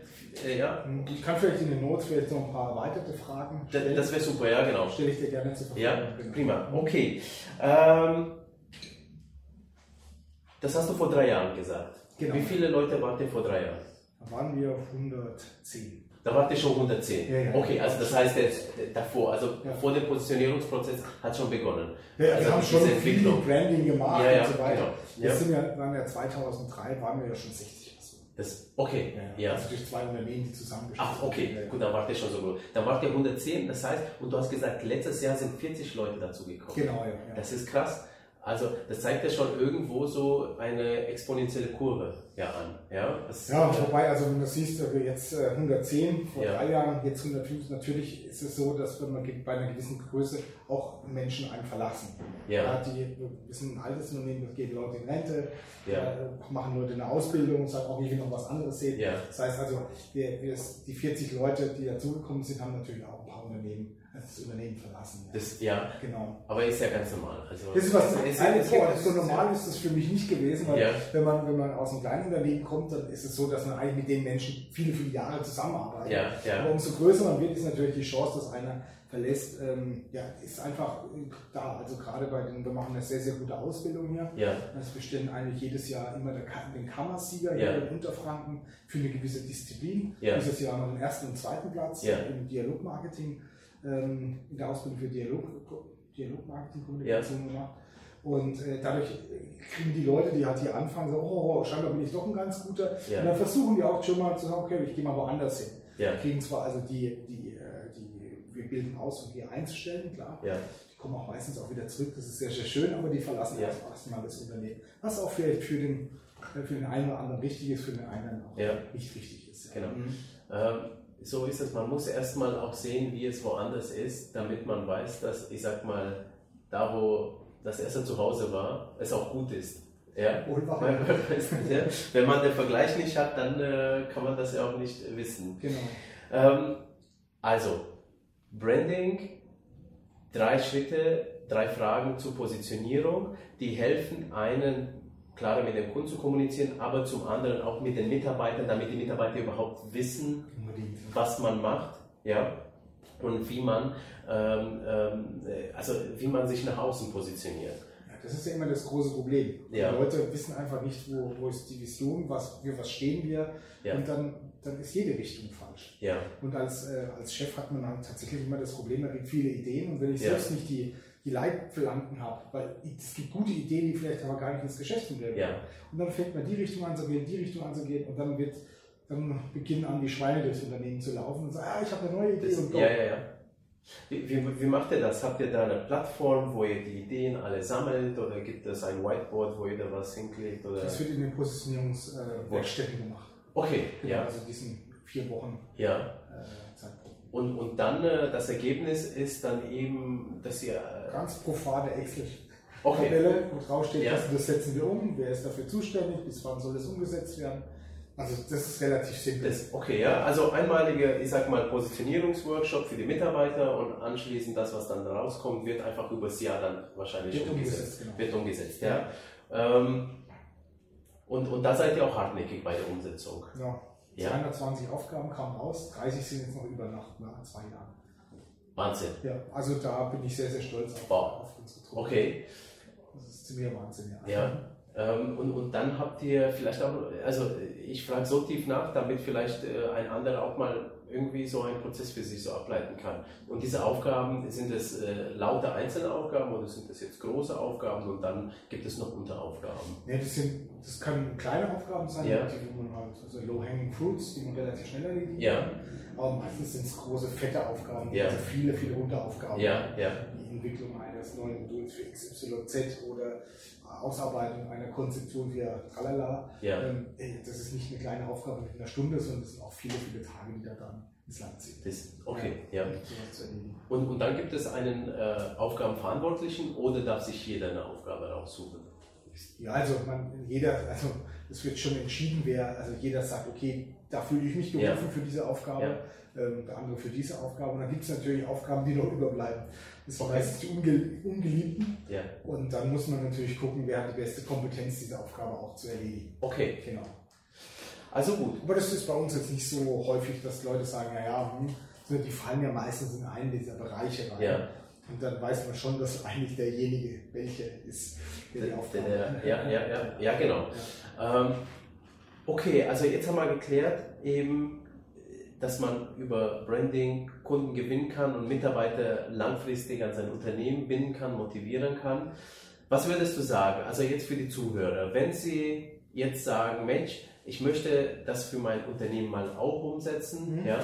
äh, ja. Ich kann vielleicht in den Notes vielleicht noch ein paar erweiterte Fragen stellen. Das, das wäre super, ja, genau. Stelle ich dir gerne zur Verfügung. Ja, genau. prima. Okay. Ähm, das hast du vor drei Jahren gesagt. Genau. Wie viele Leute wart ihr vor drei Jahren? Da waren wir 110. Da wart ihr schon 110. Ja, ja. Okay, also das heißt jetzt davor, also ja. vor dem Positionierungsprozess hat schon begonnen. Ja, also wir haben schon viel Branding gemacht und so weiter. Genau. Wir sind ja, waren ja 2003, waren wir ja schon 60 Personen. Das, okay, ja. Also durch zwei Unternehmen, die zusammengestellt Ach, okay, gut, dann wart ihr schon so gut. Dann wart ihr 110, das heißt, und du hast gesagt, letztes Jahr sind 40 Leute dazugekommen. Genau, ja. Das ist krass. Also das zeigt ja schon irgendwo so eine exponentielle Kurve ja, an. Ja, das, ja wobei, also wenn du siehst, jetzt 110 äh, vor ja. drei Jahren, jetzt 150, natürlich ist es so, dass wenn man bei einer gewissen Größe auch Menschen einen verlassen. Ja. ja die wissen ein altes Unternehmen, das geht Leute in Rente, ja. äh, machen Leute eine Ausbildung und sagen auch, ich will noch was anderes sehen. Ja. Das heißt also, wir, die 40 Leute, die dazugekommen sind, haben natürlich auch ein paar Unternehmen das Unternehmen verlassen. Ja. Das, ja, genau. Aber ist ja ganz normal. Also, das ist was, es, es, es, so normal ist das für mich nicht gewesen, weil ja. wenn, man, wenn man aus einem kleinen Unternehmen kommt, dann ist es so, dass man eigentlich mit den Menschen viele, viele Jahre zusammenarbeitet. Ja, ja. Aber umso größer man wird, ist natürlich die Chance, dass einer verlässt, ähm, ja, ist einfach da. Also gerade bei den, wir machen eine sehr, sehr gute Ausbildung hier. Ja. Es bestellen eigentlich jedes Jahr immer den Kammersieger ja. hier in Unterfranken für eine gewisse Disziplin. Ja. Dieses Jahr haben wir den ersten und zweiten Platz ja. im Dialogmarketing ähm, in der Ausbildung für Dialog, Dialogmarketing-Kommunikation ja. gemacht. Und äh, dadurch kriegen die Leute, die halt hier anfangen, so, oh, oh, scheinbar bin ich doch ein ganz guter. Ja. Und dann versuchen die auch schon mal zu sagen, okay, ich gehe mal woanders hin. Ja. Kriegen zwar also die, die, äh, die, wir bilden aus, um die einzustellen, klar. Ja. Die kommen auch meistens auch wieder zurück, das ist sehr, sehr schön, aber die verlassen ja. erstmal das Unternehmen. Was auch vielleicht für den, für den einen oder anderen richtig ist, für den einen auch ja. nicht richtig ist. Genau. Mhm. Ähm, so ist es. Man muss erstmal auch sehen, wie es woanders ist, damit man weiß, dass, ich sag mal, da wo das erste Zuhause war, es auch gut ist. Ja. Wenn man den Vergleich nicht hat, dann äh, kann man das ja auch nicht wissen. Genau. Ähm, also, Branding, drei Schritte, drei Fragen zur Positionierung, die helfen einen klarer mit dem Kunden zu kommunizieren, aber zum anderen auch mit den Mitarbeitern, damit die Mitarbeiter überhaupt wissen, was man macht, ja, und wie man, ähm, ähm, also wie man sich nach außen positioniert. Ja, das ist ja immer das große Problem. Ja. Die Leute wissen einfach nicht, wo, wo ist die Vision, was, für was stehen wir, ja. und dann, dann ist jede Richtung falsch. Ja. Und als, äh, als Chef hat man halt tatsächlich immer das Problem, man gibt viele Ideen und wenn ich selbst nicht die die Leitplanken habe, weil es gibt gute Ideen, die vielleicht aber gar nicht ins Geschäftsmodell ja. Und dann fängt man die Richtung an zu gehen, die Richtung an zu gehen und dann wird dann beginnen an die Schweine durchs Unternehmen zu laufen und sagen, ah, ich habe eine neue Idee das, und go. Ja, ja, ja. Wie, wie, wie, macht ihr das? Habt ihr da eine Plattform, wo ihr die Ideen alle sammelt oder gibt es ein Whiteboard, wo ihr da was hinklickt? Oder? Das wird in den Positionierungswerkstätten äh, gemacht. Okay, genau, ja. Also diesen vier Wochen ja. Und, und dann äh, das Ergebnis ist dann eben, dass ihr. Äh, Ganz profane Excel. Okay. Tabelle, wo draufsteht, ja. das, das setzen wir um, wer ist dafür zuständig, bis wann soll das umgesetzt werden. Also das ist relativ simpel. Das, okay, ja. Also einmalige, ich sag mal, Positionierungsworkshop für die Mitarbeiter und anschließend das, was dann rauskommt, wird einfach übers Jahr dann wahrscheinlich wird umgesetzt. umgesetzt genau. Wird umgesetzt, ja. ja. Ähm, und, und da seid ihr auch hartnäckig bei der Umsetzung. Ja. 220 ja. Aufgaben kamen raus, 30 sind jetzt noch über Nacht, nach zwei Jahren. Wahnsinn. Ja, also da bin ich sehr, sehr stolz auf, wow. auf unsere Truppe. Okay. Das ist ziemlich Wahnsinn, ja. ja. Ähm, und, und dann habt ihr vielleicht auch, also ich frage so tief nach, damit vielleicht äh, ein anderer auch mal irgendwie so einen Prozess für sich so ableiten kann. Und diese Aufgaben, sind es äh, lauter einzelne Aufgaben oder sind das jetzt große Aufgaben und dann gibt es noch Unteraufgaben? Ja, das, sind, das können kleine Aufgaben sein, ja. die man halt, also Low-Hanging Fruits, die man relativ schnell erledigen ja. kann. Aber meistens sind es große, fette Aufgaben, ja. also viele, viele Unteraufgaben. Ja, ja. Die Entwicklung eines neuen Moduls für XYZ oder Ausarbeitung einer Konzeption wie Tralala. Ja. Ähm, das ist nicht eine kleine Aufgabe mit einer Stunde, sondern es sind auch viele, viele Tage, die da dann ins Land ziehen. Das, okay, ja. ja. Und, und dann gibt es einen äh, Aufgabenverantwortlichen oder darf sich jeder eine Aufgabe raussuchen? Ja, also man, jeder, also es wird schon entschieden, wer, also jeder sagt, okay, da fühle ich mich gerufen ja. für diese Aufgabe, ja. ähm, der andere für diese Aufgabe. Und dann gibt es natürlich Aufgaben, die noch überbleiben. Das okay. meistens die Unge Ungeliebten. Ja. Und dann muss man natürlich gucken, wer hat die beste Kompetenz, diese Aufgabe auch zu erledigen. Okay. Genau. Also gut. Aber das ist bei uns jetzt nicht so häufig, dass Leute sagen, naja, hm, die fallen ja meistens in einen dieser Bereiche rein. Ja. Und dann weiß man schon, dass eigentlich derjenige, welche ist, der die Aufgabe der, Ja, ja, ja, ja, genau. Ja. Ähm, okay, also jetzt haben wir geklärt, eben dass man über Branding Kunden gewinnen kann und Mitarbeiter langfristig an sein Unternehmen binden kann, motivieren kann. Was würdest du sagen, also jetzt für die Zuhörer, wenn sie jetzt sagen, Mensch, ich möchte das für mein Unternehmen mal auch umsetzen, mhm. ja,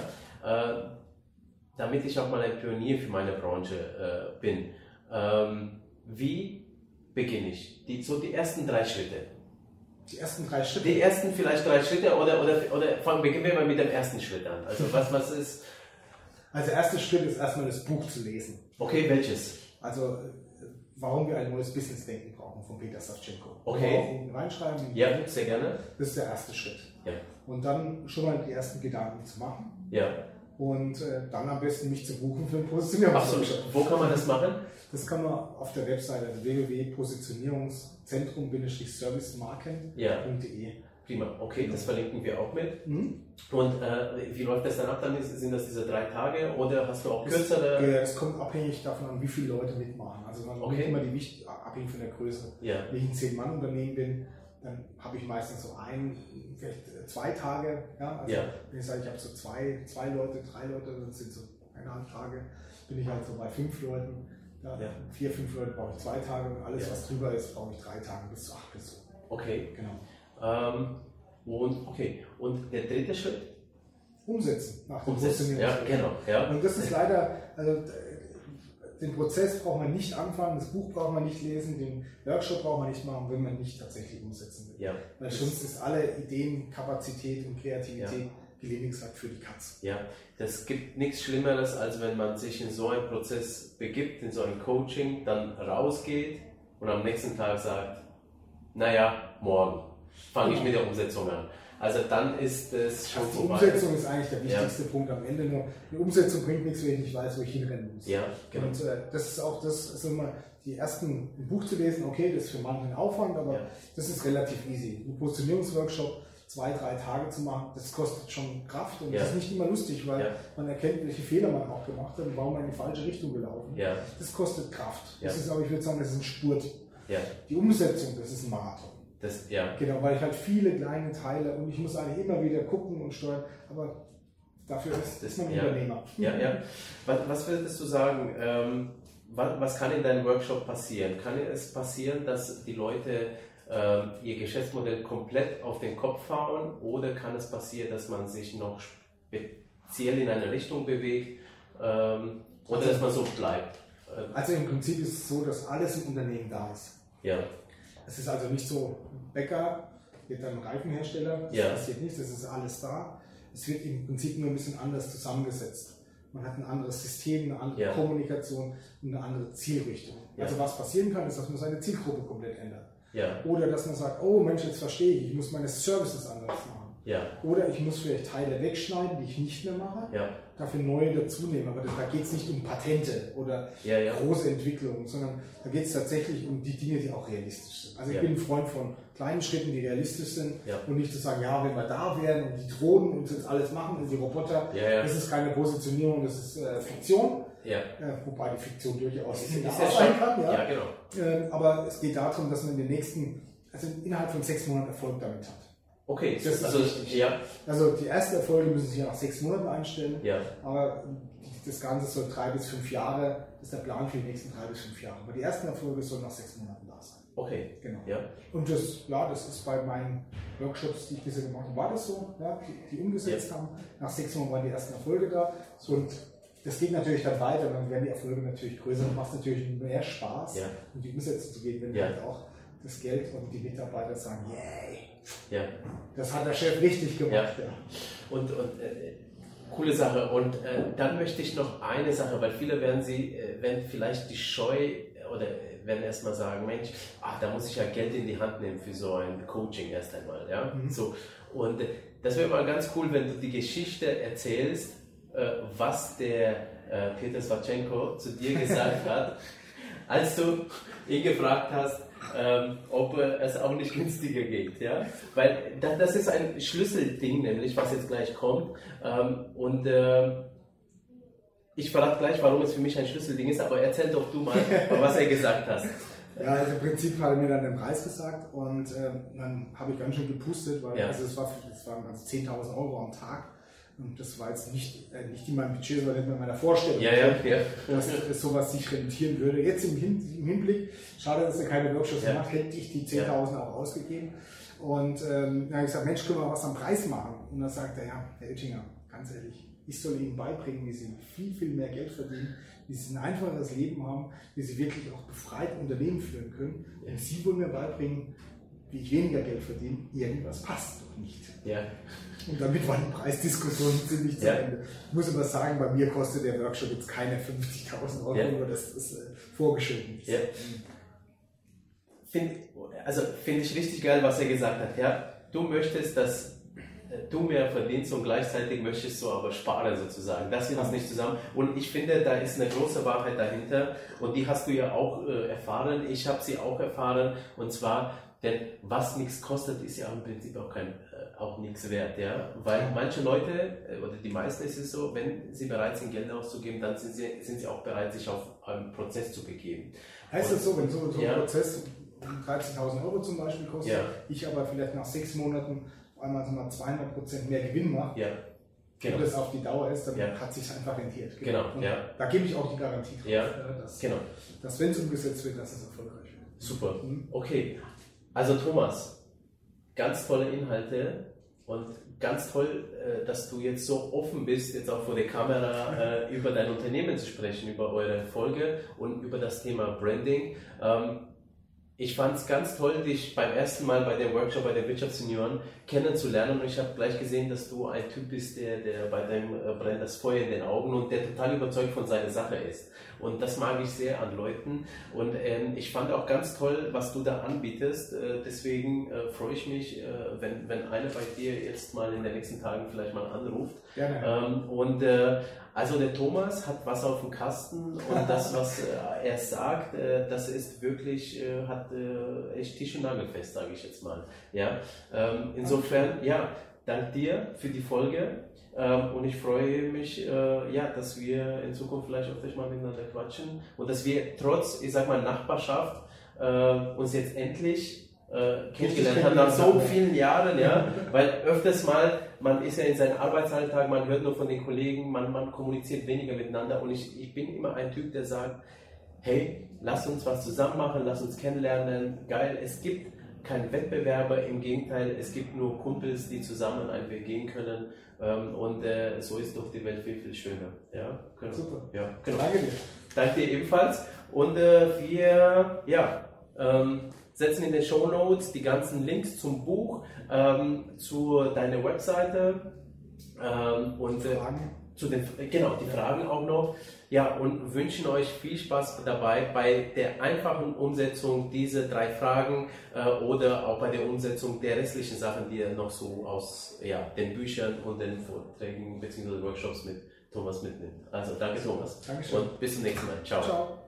äh, damit ich auch mal ein Pionier für meine Branche äh, bin. Ähm, wie beginne ich? Die, so die ersten drei Schritte. Die ersten drei Schritte? Die ersten vielleicht drei Schritte oder, oder, oder fangen, beginnen wir mal mit dem ersten Schritt an. Also was, was ist... Also der erste Schritt ist erstmal das Buch zu lesen. Okay, welches? Also warum wir ein neues Business-Denken brauchen von Peter Savchenko. Okay. Reinschreiben. Ja, sehr gerne. Das ist der erste Schritt. Ja. Und dann schon mal die ersten Gedanken zu machen. Ja. Und äh, dann am besten mich zu buchen für ein Positionierungsworkshop. Wo kann man das machen? Das kann man auf der Webseite www.positionierungszentrum-servicemarken.de. Ja. Prima, okay, das verlinken wir auch mit. Mhm. Und äh, wie läuft das dann ab? Dann sind das diese drei Tage oder hast du auch kürzere? Ja, es kommt abhängig davon an, wie viele Leute mitmachen. Also man okay. immer die Wicht, abhängig von der Größe. Ja. Wenn ich ein Zehn-Mann-Unternehmen bin, dann habe ich meistens so ein, vielleicht zwei Tage. Ja? Also ja. wenn ich sage, ich habe so zwei, zwei Leute, drei Leute, dann sind so eineinhalb Tage, bin ich halt so bei fünf Leuten. Ja, ja. Vier, fünf Leute brauche ich zwei Tage und alles, was drüber ist, brauche ich drei Tage bis zu acht Personen. Okay. Genau. Ähm, und, okay. und der dritte Schritt? Umsetzen. Nach dem Umsetzen. Ja, genau. Ja. Und das ist leider, also den Prozess braucht man nicht anfangen, das Buch braucht man nicht lesen, den Workshop braucht man nicht machen, wenn man nicht tatsächlich umsetzen will. Ja. Weil sonst ist alle Ideen, Kapazität und Kreativität ja. Gelegungsakt für die Katz. Ja, das gibt nichts Schlimmeres, als wenn man sich in so einen Prozess begibt, in so ein Coaching, dann rausgeht und am nächsten Tag sagt, naja, morgen fange ich mit der Umsetzung an. Also dann ist es schon also Die Umsetzung ist eigentlich der wichtigste ja. Punkt am Ende. Nur die Umsetzung bringt nichts, wenn ich nicht weiß, wo ich hinrennen muss. Ja, genau. Und äh, das ist auch das, ist immer die ersten ein Buch zu lesen. Okay, das ist für manche ein Aufwand, aber ja. das ist relativ easy. Ein Positionierungsworkshop zwei, drei Tage zu machen, das kostet schon Kraft und ja. das ist nicht immer lustig, weil ja. man erkennt, welche Fehler man auch gemacht hat und warum man in die falsche Richtung gelaufen. Ja. Das kostet Kraft. Das ist aber, ich würde sagen, das ist ein Spurt. Die Umsetzung, das ist ein Marathon. Das. Genau, weil ich halt viele kleine Teile und ich muss eigentlich immer wieder gucken und steuern, aber dafür ist, ist man ja. Unternehmer. Ja, ja. Was, was würdest du sagen, ähm, was, was, kann in deinem Workshop passieren? Kann es passieren, dass die Leute ihr Geschäftsmodell komplett auf den Kopf hauen oder kann es passieren, dass man sich noch speziell in eine Richtung bewegt ähm, oder also, dass man so bleibt? Also im Prinzip ist es so, dass alles im Unternehmen da ist. Ja. Es ist also nicht so, Bäcker wird dann Reifenhersteller, das ja. passiert nicht, das ist alles da. Es wird im Prinzip nur ein bisschen anders zusammengesetzt. man hat ein anderes System, eine andere ja. Kommunikation und eine andere Zielrichtung. Ja. Also was passieren kann, ist, dass man seine Zielgruppe komplett ändert. Ja. Oder dass man sagt, oh Mensch, jetzt verstehe ich, ich muss meine Services anders machen. Ja. Oder ich muss vielleicht Teile wegschneiden, die ich nicht mehr mache, ja. dafür neue dazunehmen. Aber da geht es nicht um Patente oder ja, große Entwicklungen, sondern da geht es tatsächlich um die Dinge, die auch realistisch sind. Also ich bin ein Freund von kleinen Schritten, die realistisch sind und nicht zu sagen, ja, wenn wir da wären und die Drohnen uns jetzt alles machen und die Roboter, das ist keine Positionierung, das ist äh, Fiktion. Ja. Äh, wobei die Fiktion durchaus ist, ist ja sein kann. Ja. ja genau. Äh, aber es geht darum, dass man in den nächsten, also innerhalb von sechs Monaten Erfolg damit hat. Okay, das ist also, wichtig. Ja. Also die ersten Erfolge müssen sich ja nach sechs Monaten einstellen, ja. aber das Ganze soll drei bis fünf Jahre, das ist der Plan für die nächsten drei bis fünf Jahre. Aber die ersten Erfolge sollen nach sechs Monaten. Okay. Genau. Ja. Und das, ja, das ist bei meinen Workshops, die ich bisher gemacht habe, war das so, ja, die, die umgesetzt ja. haben. Nach sechs Monaten waren die ersten Erfolge da. Und das geht natürlich dann weiter, dann werden die Erfolge natürlich größer und macht natürlich mehr Spaß, ja. um die Umsetzung zu gehen, wenn ja. halt auch das Geld und die Mitarbeiter sagen, yay, ja. das hat der Chef richtig gemacht. Ja. Und, und äh, coole Sache. Und äh, dann möchte ich noch eine Sache, weil viele werden sie, äh, werden vielleicht die Scheu oder werden erstmal sagen, Mensch, ach, da muss ich ja Geld in die Hand nehmen für so ein Coaching erst einmal. Ja? Mhm. So. Und äh, das wäre mal ganz cool, wenn du die Geschichte erzählst, äh, was der äh, Peter Swatchenko zu dir gesagt hat, als du ihn gefragt hast, ähm, ob es auch nicht günstiger geht. Ja? Weil das, das ist ein Schlüsselding, nämlich was jetzt gleich kommt. Ähm, und äh, ich verrate gleich, warum es für mich ein Schlüsselding ist, aber erzähl doch du mal, was er gesagt hat. Ja, also im Prinzip hat er mir dann den Preis gesagt und äh, dann habe ich ganz schön gepustet, weil ja. also es, war, es waren also 10.000 Euro am Tag und das war jetzt nicht, äh, nicht in meinem Budget, sondern in meiner Vorstellung, ja, ja, ja. dass äh, sowas sich rentieren würde. Jetzt im, Hin im Hinblick, schade, dass er keine Workshops ja. macht, hätte ich die 10.000 auch ausgegeben. Und ähm, dann habe ich gesagt, Mensch, können wir was am Preis machen? Und dann sagt er, ja, Herr Oettinger, ganz ehrlich, ich soll Ihnen beibringen, wie Sie viel, viel mehr Geld verdienen, wie Sie ein einfacheres Leben haben, wie Sie wirklich auch befreit Unternehmen führen können. Und Sie wollen mir beibringen, wie ich weniger Geld verdiene, irgendwas passt doch nicht. Ja. Und damit war die Preisdiskussion ziemlich zu ja. Ende. Ich muss aber sagen, bei mir kostet der Workshop jetzt keine 50.000 Euro, ja. nur das ist äh, vorgeschrieben. Ja. Find, also finde ich richtig geil, was er gesagt hat. Ja? Du möchtest, dass du mehr verdienst und gleichzeitig möchtest du aber sparen sozusagen. Das passt nicht zusammen. Und ich finde, da ist eine große Wahrheit dahinter und die hast du ja auch äh, erfahren. Ich habe sie auch erfahren und zwar denn was nichts kostet, ist ja im Prinzip auch, kein, äh, auch nichts wert. Ja? Weil manche Leute, äh, oder die meisten ist es so, wenn sie bereit sind, Geld auszugeben, dann sind sie, sind sie auch bereit, sich auf einen Prozess zu begeben. Heißt das so, wenn so, so ein ja. Prozess 13.000 Euro zum Beispiel kostet, ja. ich aber vielleicht nach sechs Monaten einmal mal 200 Prozent mehr Gewinn mache, ja. Genau. Wenn das auf die Dauer ist, dann ja. hat sich einfach rentiert. Genau. genau. Ja. Da gebe ich auch die Garantie drauf, ja. dass, genau. dass wenn es umgesetzt wird, dass es erfolgreich wird. Super. Mhm. Okay. Also Thomas, ganz tolle Inhalte und ganz toll, äh, dass du jetzt so offen bist, jetzt auch vor der Kamera äh, über dein Unternehmen zu sprechen, über eure Folge und über das Thema Branding. Ähm, ich fand es ganz toll, dich beim ersten Mal bei dem Workshop bei den Wirtschaftssenioren kennenzulernen und ich habe gleich gesehen, dass du ein Typ bist, der, der bei deinem äh, brennt das Feuer in den Augen und der total überzeugt von seiner Sache ist. Und das mag ich sehr an Leuten. Und ähm, ich fand auch ganz toll, was du da anbietest. Äh, deswegen äh, freue ich mich, äh, wenn, wenn einer bei dir jetzt mal in den nächsten Tagen vielleicht mal anruft. Gerne. Ähm, und äh, also der Thomas hat was auf dem Kasten und das, was äh, er sagt, das ist wirklich, hat echt Tisch und Nagelfest, sage ich jetzt mal. Ja, ähm, insofern, ja, dank dir für die Folge. Ähm, und ich freue mich, äh, ja, dass wir in Zukunft vielleicht öfters mal miteinander quatschen und dass wir trotz, ich sag mal, Nachbarschaft äh, uns jetzt endlich äh, kennengelernt haben nach so vielen Jahren, ja, weil öfters mal, man ist ja in seinem Arbeitsalltag, man hört nur von den Kollegen, man, man kommuniziert weniger miteinander und ich, ich bin immer ein Typ, der sagt, hey, lass uns was zusammen machen, lass uns kennenlernen, geil, es gibt keinen Wettbewerber, im Gegenteil, es gibt nur Kumpels, die zusammen einen Weg gehen können ähm, und äh, so ist doch die Welt viel, viel schöner. Ja, genau. Super. Ja, genau. Danke dir. Danke dir ebenfalls. Und äh, wir ja, ähm, setzen in den Show Notes die ganzen Links zum Buch, ähm, zu deiner Webseite ähm, und äh, zu den, genau, die Fragen auch noch. Ja, und wünschen euch viel Spaß dabei bei der einfachen Umsetzung dieser drei Fragen äh, oder auch bei der Umsetzung der restlichen Sachen, die ihr noch so aus ja, den Büchern und den Vorträgen bzw. Workshops mit Thomas mitnimmt. Also danke Thomas. Dankeschön. Und bis zum nächsten Mal. Ciao. Ciao.